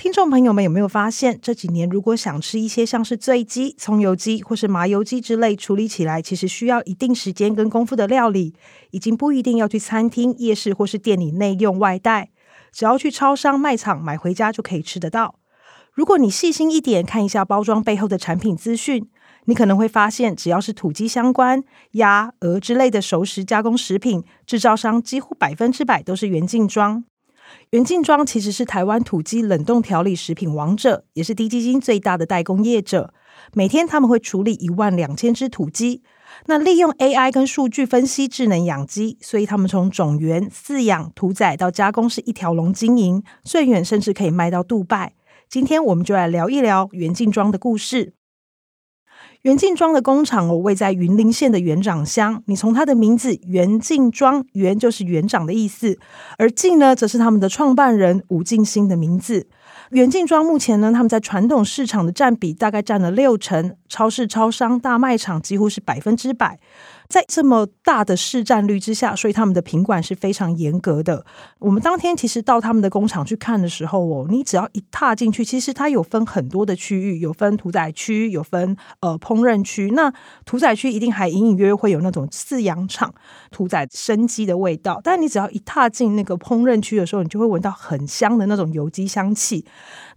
听众朋友们有没有发现，这几年如果想吃一些像是醉鸡、葱油鸡或是麻油鸡之类，处理起来其实需要一定时间跟功夫的料理，已经不一定要去餐厅、夜市或是店里内用外带，只要去超商、卖场买回家就可以吃得到。如果你细心一点看一下包装背后的产品资讯，你可能会发现，只要是土鸡相关、鸭、鹅之类的熟食加工食品，制造商几乎百分之百都是元劲庄。元劲庄其实是台湾土鸡冷冻调理食品王者，也是低基金最大的代工业者。每天他们会处理一万两千只土鸡，那利用 AI 跟数据分析智能养鸡，所以他们从种源、饲养、屠宰到加工是一条龙经营，最远甚至可以卖到杜拜。今天我们就来聊一聊元劲庄的故事。袁静庄的工厂哦，位在云林县的元长乡。你从它的名字“袁静庄”，元就是园长的意思，而静呢，则是他们的创办人吴静兴的名字。袁静庄目前呢，他们在传统市场的占比大概占了六成，超市、超商、大卖场几乎是百分之百。在这么大的市占率之下，所以他们的品管是非常严格的。我们当天其实到他们的工厂去看的时候哦，你只要一踏进去，其实它有分很多的区域，有分屠宰区，有分呃烹饪区。那屠宰区一定还隐隐约约会有那种饲养场屠宰生鸡的味道，但你只要一踏进那个烹饪区的时候，你就会闻到很香的那种油鸡香气。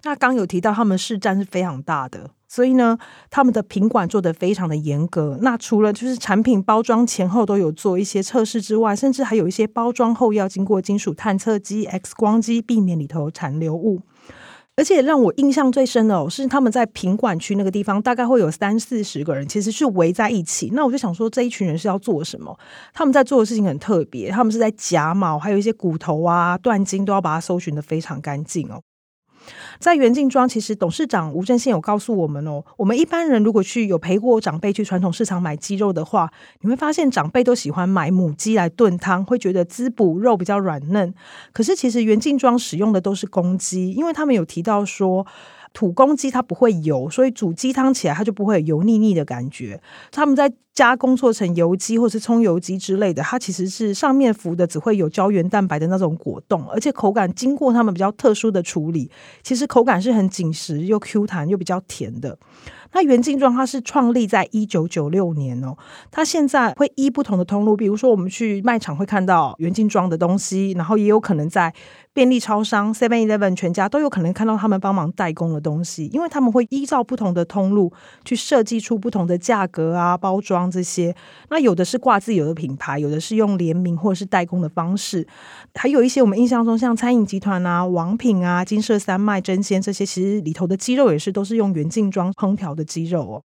那刚有提到他们市占是非常大的。所以呢，他们的品管做得非常的严格。那除了就是产品包装前后都有做一些测试之外，甚至还有一些包装后要经过金属探测机、X 光机，避免里头残留物。而且让我印象最深的哦，是他们在品管区那个地方，大概会有三四十个人，其实是围在一起。那我就想说，这一群人是要做什么？他们在做的事情很特别，他们是在夹毛，还有一些骨头啊、断筋，都要把它搜寻的非常干净哦。在元劲庄，其实董事长吴正宪有告诉我们哦，我们一般人如果去有陪过长辈去传统市场买鸡肉的话，你会发现长辈都喜欢买母鸡来炖汤，会觉得滋补，肉比较软嫩。可是其实元劲庄使用的都是公鸡，因为他们有提到说，土公鸡它不会油，所以煮鸡汤起来它就不会有油腻腻的感觉。他们在加工做成油鸡或是葱油鸡之类的，它其实是上面浮的只会有胶原蛋白的那种果冻，而且口感经过他们比较特殊的处理，其实口感是很紧实又 Q 弹又比较甜的。那元劲庄它是创立在一九九六年哦，它现在会依不同的通路，比如说我们去卖场会看到元劲庄的东西，然后也有可能在便利超商 Seven Eleven 全家都有可能看到他们帮忙代工的东西，因为他们会依照不同的通路去设计出不同的价格啊、包装这些。那有的是挂自有的品牌，有的是用联名或者是代工的方式，还有一些我们印象中像餐饮集团啊、王品啊、金舍三麦、争鲜这些，其实里头的鸡肉也是都是用原劲装烹调的。鸡肉哦。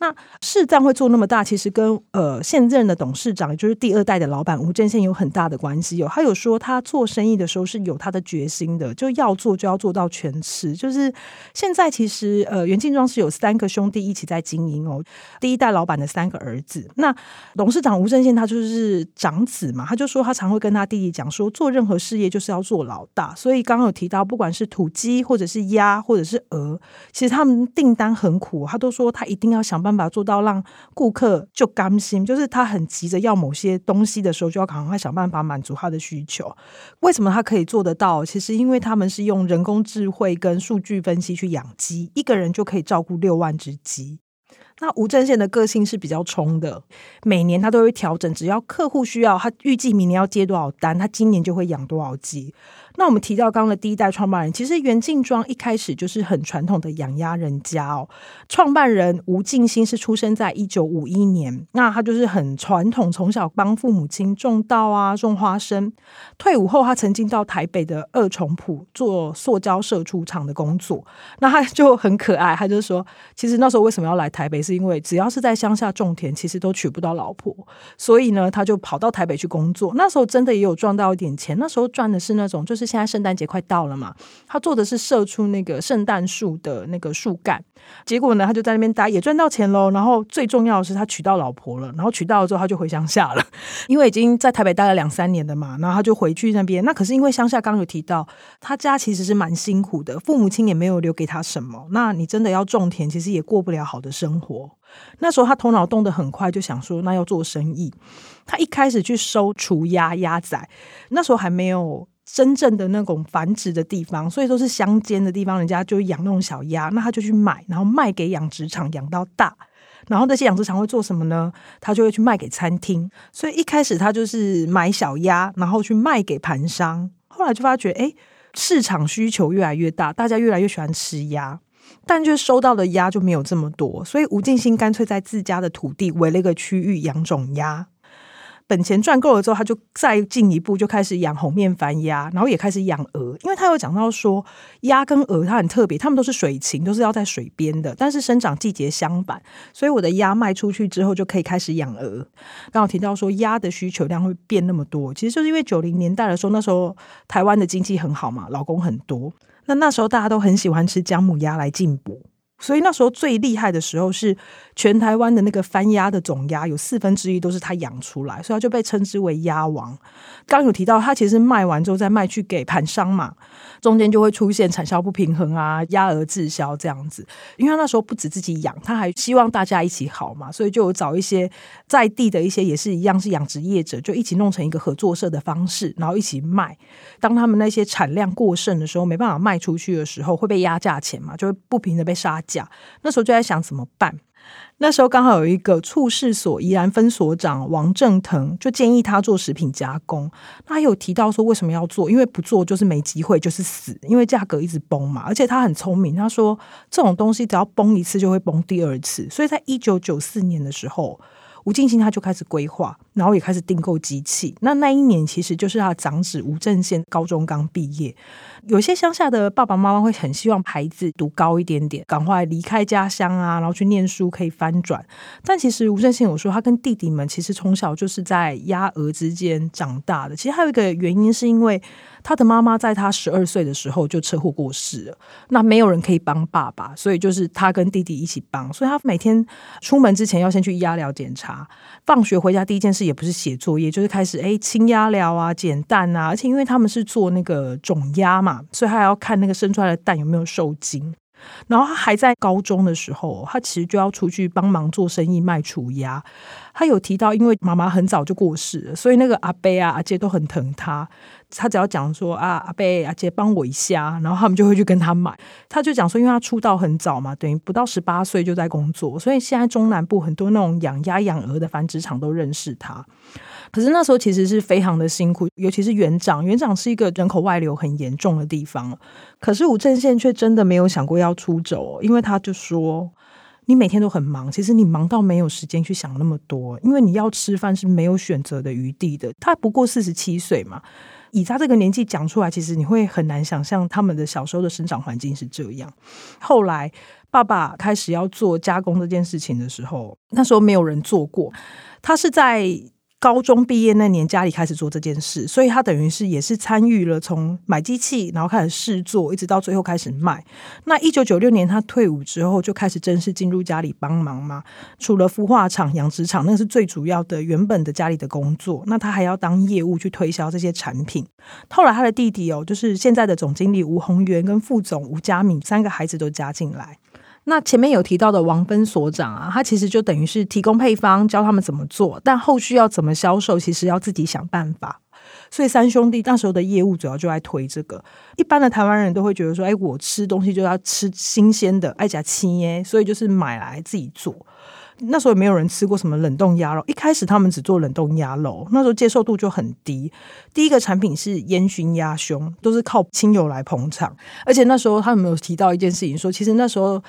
那市占会做那么大，其实跟呃现任的董事长，也就是第二代的老板吴正宪有很大的关系。有他有说，他做生意的时候是有他的决心的，就要做就要做到全吃。就是现在其实呃元劲庄是有三个兄弟一起在经营哦，第一代老板的三个儿子。那董事长吴正宪他就是长子嘛，他就说他常会跟他弟弟讲说，做任何事业就是要做老大。所以刚刚有提到，不管是土鸡或者是鸭或者是鹅，其实他们订单很苦，他都说他一定。要要想办法做到让顾客就甘心，就是他很急着要某些东西的时候，就要赶快想办法满足他的需求。为什么他可以做得到？其实因为他们是用人工智慧跟数据分析去养鸡，一个人就可以照顾六万只鸡。那吴正宪的个性是比较冲的，每年他都会调整，只要客户需要，他预计明年要接多少单，他今年就会养多少鸡。那我们提到刚刚的第一代创办人，其实袁静庄一开始就是很传统的养鸭人家哦。创办人吴劲兴是出生在一九五一年，那他就是很传统，从小帮父母亲种稻啊、种花生。退伍后，他曾经到台北的二重埔做塑胶射出厂的工作。那他就很可爱，他就说，其实那时候为什么要来台北，是因为只要是在乡下种田，其实都娶不到老婆，所以呢，他就跑到台北去工作。那时候真的也有赚到一点钱，那时候赚的是那种就是。现在圣诞节快到了嘛，他做的是射出那个圣诞树的那个树干，结果呢，他就在那边待，也赚到钱喽。然后最重要的是，他娶到老婆了。然后娶到了之后，他就回乡下了，因为已经在台北待了两三年了嘛。然后他就回去那边。那可是因为乡下刚刚有提到，他家其实是蛮辛苦的，父母亲也没有留给他什么。那你真的要种田，其实也过不了好的生活。那时候他头脑动得很快，就想说，那要做生意。他一开始去收雏鸭、鸭仔，那时候还没有真正的那种繁殖的地方，所以都是乡间的地方，人家就养那种小鸭，那他就去买，然后卖给养殖场养到大。然后那些养殖场会做什么呢？他就会去卖给餐厅。所以一开始他就是买小鸭，然后去卖给盘商。后来就发觉，哎，市场需求越来越大，大家越来越喜欢吃鸭。但就收到的鸭就没有这么多，所以吴晋兴干脆在自家的土地围了一个区域养种鸭。本钱赚够了之后，他就再进一步，就开始养红面番鸭，然后也开始养鹅。因为他有讲到说，鸭跟鹅它很特别，它们都是水禽，都是要在水边的，但是生长季节相反，所以我的鸭卖出去之后，就可以开始养鹅。刚好提到说，鸭的需求量会变那么多，其实就是因为九零年代的时候，那时候台湾的经济很好嘛，劳工很多，那那时候大家都很喜欢吃姜母鸭来进补。所以那时候最厉害的时候是全台湾的那个番鸭的总鸭有四分之一都是他养出来，所以他就被称之为鸭王。刚有提到他其实卖完之后再卖去给盘商嘛，中间就会出现产销不平衡啊，鸭鹅滞销这样子。因为他那时候不止自己养，他还希望大家一起好嘛，所以就有找一些在地的一些也是一样是养殖业者，就一起弄成一个合作社的方式，然后一起卖。当他们那些产量过剩的时候，没办法卖出去的时候，会被压价钱嘛，就会不平的被杀。那时候就在想怎么办。那时候刚好有一个畜事所宜兰分所长王正腾，就建议他做食品加工。他有提到说为什么要做，因为不做就是没机会，就是死，因为价格一直崩嘛。而且他很聪明，他说这种东西只要崩一次就会崩第二次。所以在一九九四年的时候，吴晋兴他就开始规划，然后也开始订购机器。那那一年其实就是他的长子吴正宪高中刚毕业。有些乡下的爸爸妈妈会很希望孩子读高一点点，赶快离开家乡啊，然后去念书可以翻转。但其实吴正宪有说，他跟弟弟们其实从小就是在鸭鹅之间长大的。其实还有一个原因是因为他的妈妈在他十二岁的时候就车祸过世了，那没有人可以帮爸爸，所以就是他跟弟弟一起帮。所以他每天出门之前要先去鸭寮检查，放学回家第一件事也不是写作业，就是开始哎清鸭寮啊、捡蛋啊，而且因为他们是做那个种鸭嘛。所以他还要看那个生出来的蛋有没有受精，然后他还在高中的时候，他其实就要出去帮忙做生意卖雏鸭。他有提到，因为妈妈很早就过世了，所以那个阿伯啊、阿姐都很疼他。他只要讲说啊，阿伯、阿姐帮我一下，然后他们就会去跟他买。他就讲说，因为他出道很早嘛，等于不到十八岁就在工作，所以现在中南部很多那种养鸭养鹅的繁殖场都认识他。可是那时候其实是非常的辛苦，尤其是园长，园长是一个人口外流很严重的地方。可是吴正宪却真的没有想过要出走，因为他就说：“你每天都很忙，其实你忙到没有时间去想那么多，因为你要吃饭是没有选择的余地的。”他不过四十七岁嘛，以他这个年纪讲出来，其实你会很难想象他们的小时候的生长环境是这样。后来爸爸开始要做加工这件事情的时候，那时候没有人做过，他是在。高中毕业那年，家里开始做这件事，所以他等于是也是参与了从买机器，然后开始试做，一直到最后开始卖。那一九九六年他退伍之后，就开始正式进入家里帮忙嘛。除了孵化厂、养殖场，那是最主要的原本的家里的工作。那他还要当业务去推销这些产品。后来他的弟弟哦，就是现在的总经理吴宏源跟副总吴佳敏三个孩子都加进来。那前面有提到的王芬所长啊，他其实就等于是提供配方，教他们怎么做，但后续要怎么销售，其实要自己想办法。所以三兄弟那时候的业务主要就在推这个。一般的台湾人都会觉得说，哎，我吃东西就要吃新鲜的，爱呷青耶，所以就是买来自己做。那时候也没有人吃过什么冷冻鸭肉，一开始他们只做冷冻鸭肉，那时候接受度就很低。第一个产品是烟熏鸭胸，都是靠亲友来捧场。而且那时候他们有提到一件事情，说其实那时候。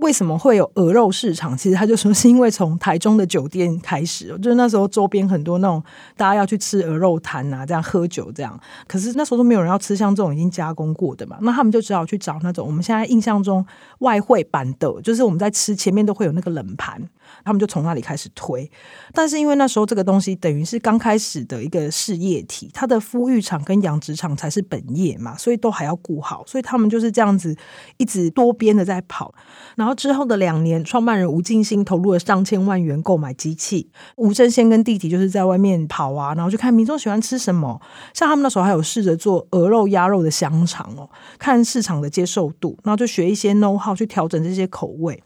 为什么会有鹅肉市场？其实他就说是因为从台中的酒店开始，就是那时候周边很多那种大家要去吃鹅肉摊啊，这样喝酒这样。可是那时候都没有人要吃像这种已经加工过的嘛，那他们就只好去找那种我们现在印象中外汇版的，就是我们在吃前面都会有那个冷盘。他们就从那里开始推，但是因为那时候这个东西等于是刚开始的一个事业体，它的孵育场跟养殖场才是本业嘛，所以都还要顾好，所以他们就是这样子一直多边的在跑。然后之后的两年，创办人吴进兴投入了上千万元购买机器，吴正先跟弟弟就是在外面跑啊，然后就看民众喜欢吃什么，像他们那时候还有试着做鹅肉、鸭肉的香肠哦，看市场的接受度，然后就学一些 know how 去调整这些口味。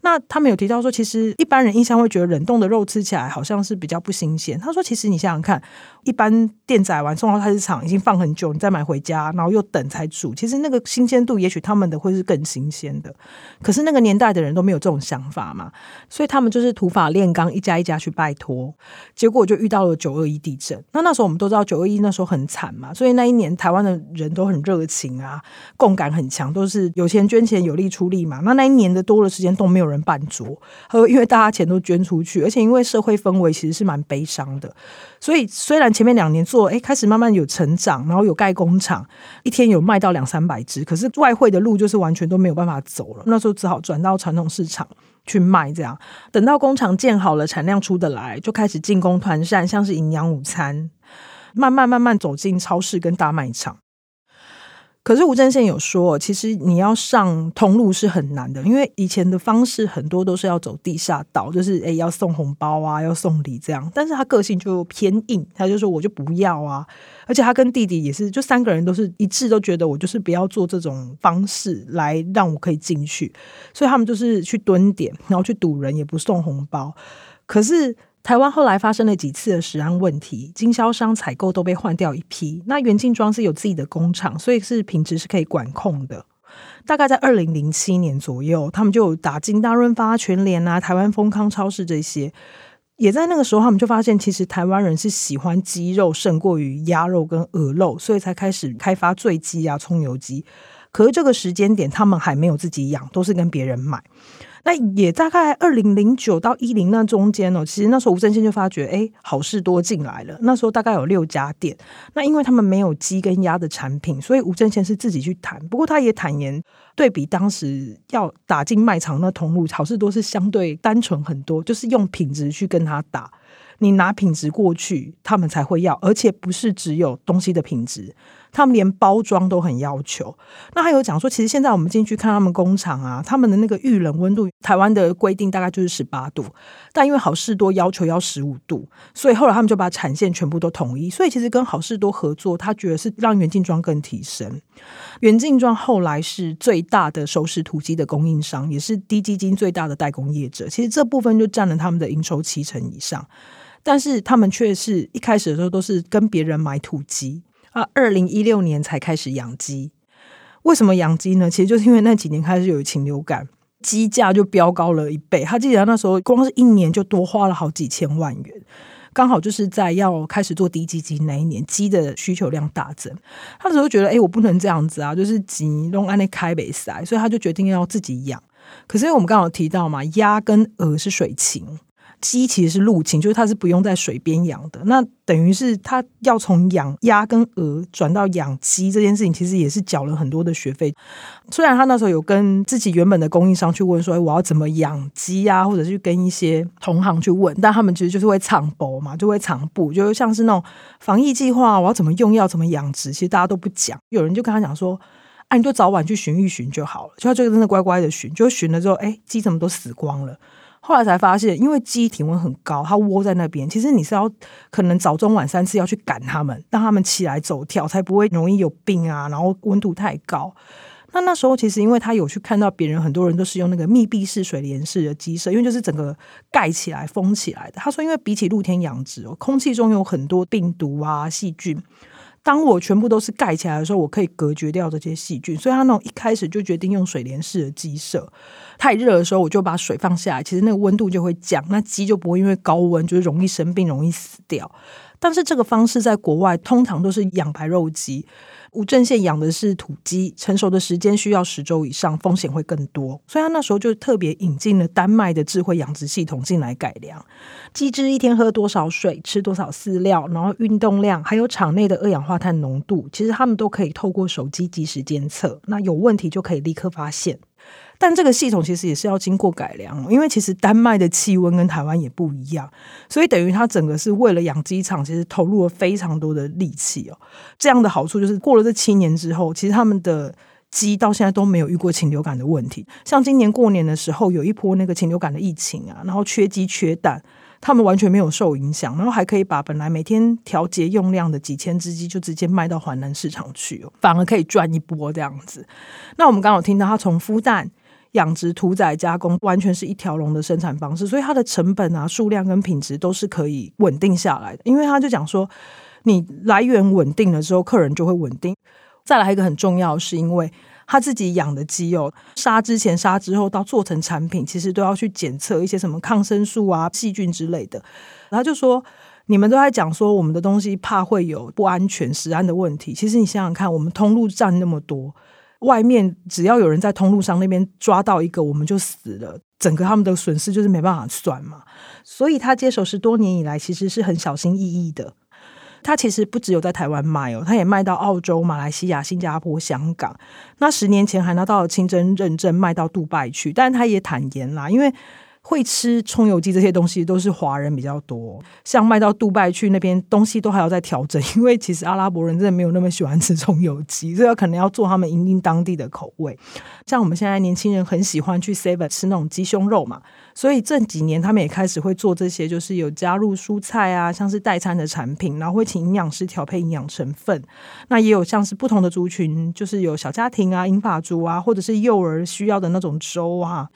那他们有提到说，其实一般人印象会觉得冷冻的肉吃起来好像是比较不新鲜。他说，其实你想想看，一般电宰完送到菜市场已经放很久，你再买回家，然后又等才煮，其实那个新鲜度也许他们的会是更新鲜的。可是那个年代的人都没有这种想法嘛，所以他们就是土法炼钢，一家一家去拜托，结果就遇到了九二一地震。那那时候我们都知道九二一那时候很惨嘛，所以那一年台湾的人都很热情啊，共感很强，都是有钱捐钱，有力出力嘛。那那一年的多的时间都没有人办桌，他说因为大家钱都捐出去，而且因为社会氛围其实是蛮悲伤的，所以虽然前面两年做，哎，开始慢慢有成长，然后有盖工厂，一天有卖到两三百只，可是外汇的路就是完全都没有办法走了，那时候只好转到传统市场去卖，这样。等到工厂建好了，产量出得来，就开始进攻团扇，像是营养午餐，慢慢慢慢走进超市跟大卖场。可是吴正宪有说，其实你要上通路是很难的，因为以前的方式很多都是要走地下道，就是诶要送红包啊，要送礼这样。但是他个性就偏硬，他就说我就不要啊。而且他跟弟弟也是，就三个人都是一致都觉得我就是不要做这种方式来让我可以进去，所以他们就是去蹲点，然后去堵人，也不送红包。可是。台湾后来发生了几次的食安问题，经销商采购都被换掉一批。那元劲庄是有自己的工厂，所以是品质是可以管控的。大概在二零零七年左右，他们就打进大润发、全联啊、台湾丰康超市这些。也在那个时候，他们就发现，其实台湾人是喜欢鸡肉胜过于鸭肉跟鹅肉，所以才开始开发醉鸡啊、葱油鸡。可是这个时间点，他们还没有自己养，都是跟别人买。那也大概二零零九到一零那中间哦，其实那时候吴正宪就发觉，哎，好事多进来了。那时候大概有六家店，那因为他们没有鸡跟鸭的产品，所以吴正宪是自己去谈。不过他也坦言，对比当时要打进卖场那通路，好事多是相对单纯很多，就是用品质去跟他打。你拿品质过去，他们才会要，而且不是只有东西的品质。他们连包装都很要求。那还有讲说，其实现在我们进去看他们工厂啊，他们的那个预冷温度，台湾的规定大概就是十八度，但因为好事多要求要十五度，所以后来他们就把产线全部都统一。所以其实跟好事多合作，他觉得是让元劲庄更提升。元劲庄后来是最大的熟食土鸡的供应商，也是低基金最大的代工业者。其实这部分就占了他们的营收七成以上，但是他们却是一开始的时候都是跟别人买土鸡。啊，二零一六年才开始养鸡。为什么养鸡呢？其实就是因为那几年开始有禽流感，鸡价就飙高了一倍。他记得那时候光是一年就多花了好几千万元，刚好就是在要开始做滴鸡精那一年，鸡的需求量大增。他那时候觉得，哎、我不能这样子啊，就是鸡弄安那开北塞，所以他就决定要自己养。可是我们刚好提到嘛，鸭跟鹅是水禽。鸡其实是陆禽，就是它是不用在水边养的。那等于是它要从养鸭跟鹅转到养鸡这件事情，其实也是缴了很多的学费。虽然他那时候有跟自己原本的供应商去问说，我要怎么养鸡啊，或者是跟一些同行去问，但他们其实就是会藏宝嘛，就会藏布，就是像是那种防疫计划，我要怎么用药，怎么养殖，其实大家都不讲。有人就跟他讲说，哎，你就早晚去寻一寻就好了。就他就真的乖乖的寻，就寻了之后，哎，鸡怎么都死光了。后来才发现，因为鸡体温很高，它窝在那边。其实你是要可能早中晚三次要去赶它们，让它们起来走跳，才不会容易有病啊。然后温度太高。那那时候其实，因为他有去看到别人，很多人都是用那个密闭式水帘式的鸡舍，因为就是整个盖起来封起来的。他说，因为比起露天养殖哦，空气中有很多病毒啊、细菌。当我全部都是盖起来的时候，我可以隔绝掉这些细菌，所以他那种一开始就决定用水帘式的鸡舍。太热的时候，我就把水放下来，其实那个温度就会降，那鸡就不会因为高温就是容易生病、容易死掉。但是这个方式在国外通常都是养白肉鸡，吴正宪养的是土鸡，成熟的时间需要十周以上，风险会更多，所以他那时候就特别引进了丹麦的智慧养殖系统进来改良。鸡只一天喝多少水，吃多少饲料，然后运动量，还有场内的二氧化碳浓度，其实他们都可以透过手机及时监测。那有问题就可以立刻发现。但这个系统其实也是要经过改良，因为其实丹麦的气温跟台湾也不一样，所以等于它整个是为了养鸡场，其实投入了非常多的力气哦。这样的好处就是过了这七年之后，其实他们的鸡到现在都没有遇过禽流感的问题。像今年过年的时候，有一波那个禽流感的疫情啊，然后缺鸡缺蛋。他们完全没有受影响，然后还可以把本来每天调节用量的几千只鸡就直接卖到华南市场去，反而可以赚一波这样子。那我们刚好听到，他从孵蛋、养殖、屠宰、加工，完全是一条龙的生产方式，所以它的成本啊、数量跟品质都是可以稳定下来的。因为他就讲说，你来源稳定了之后，客人就会稳定。再来一个很重要，是因为。他自己养的鸡哦，杀之前、杀之后到做成产品，其实都要去检测一些什么抗生素啊、细菌之类的。然后就说，你们都在讲说我们的东西怕会有不安全、食安的问题。其实你想想看，我们通路占那么多，外面只要有人在通路上那边抓到一个，我们就死了，整个他们的损失就是没办法算嘛。所以他接手十多年以来，其实是很小心翼翼的。他其实不只有在台湾卖哦，他也卖到澳洲、马来西亚、新加坡、香港。那十年前还拿到了清真认证，卖到杜拜去。但他也坦言啦，因为。会吃葱油鸡这些东西都是华人比较多，像卖到杜拜去那边东西都还要再调整，因为其实阿拉伯人真的没有那么喜欢吃葱油鸡，所以可能要做他们因应当地的口味。像我们现在年轻人很喜欢去 Seven 吃那种鸡胸肉嘛，所以这几年他们也开始会做这些，就是有加入蔬菜啊，像是代餐的产品，然后会请营养师调配营养成分。那也有像是不同的族群，就是有小家庭啊、银发族啊，或者是幼儿需要的那种粥啊，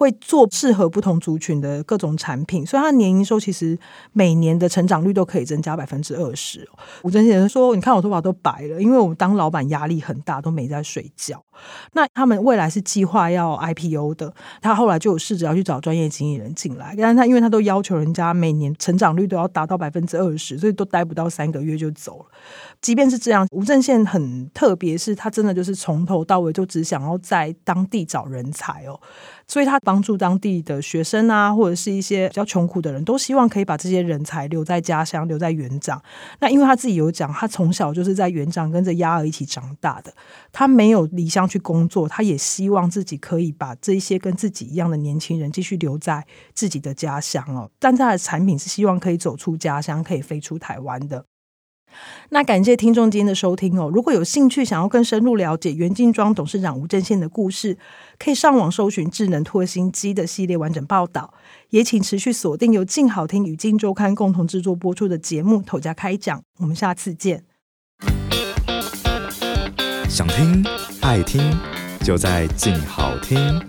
会做适合不同。族群的各种产品，所以它年营收其实每年的成长率都可以增加百分之二十。吴正宪说：“你看我头发都白了，因为我们当老板压力很大，都没在睡觉。”那他们未来是计划要 IPO 的，他后来就有试着要去找专业经理人进来，但是他因为他都要求人家每年成长率都要达到百分之二十，所以都待不到三个月就走了。即便是这样，吴正宪很特别，是他真的就是从头到尾就只想要在当地找人才哦。所以他帮助当地的学生啊，或者是一些比较穷苦的人，都希望可以把这些人才留在家乡，留在园长。那因为他自己有讲，他从小就是在园长跟着鸭儿一起长大的，他没有离乡去工作，他也希望自己可以把这些跟自己一样的年轻人继续留在自己的家乡哦。但他的产品是希望可以走出家乡，可以飞出台湾的。那感谢听众今天的收听哦。如果有兴趣想要更深入了解元劲庄董事长吴正宪的故事，可以上网搜寻智能唾星机的系列完整报道。也请持续锁定由静好听与镜周刊共同制作播出的节目《头家开讲》。我们下次见。想听爱听，就在静好听。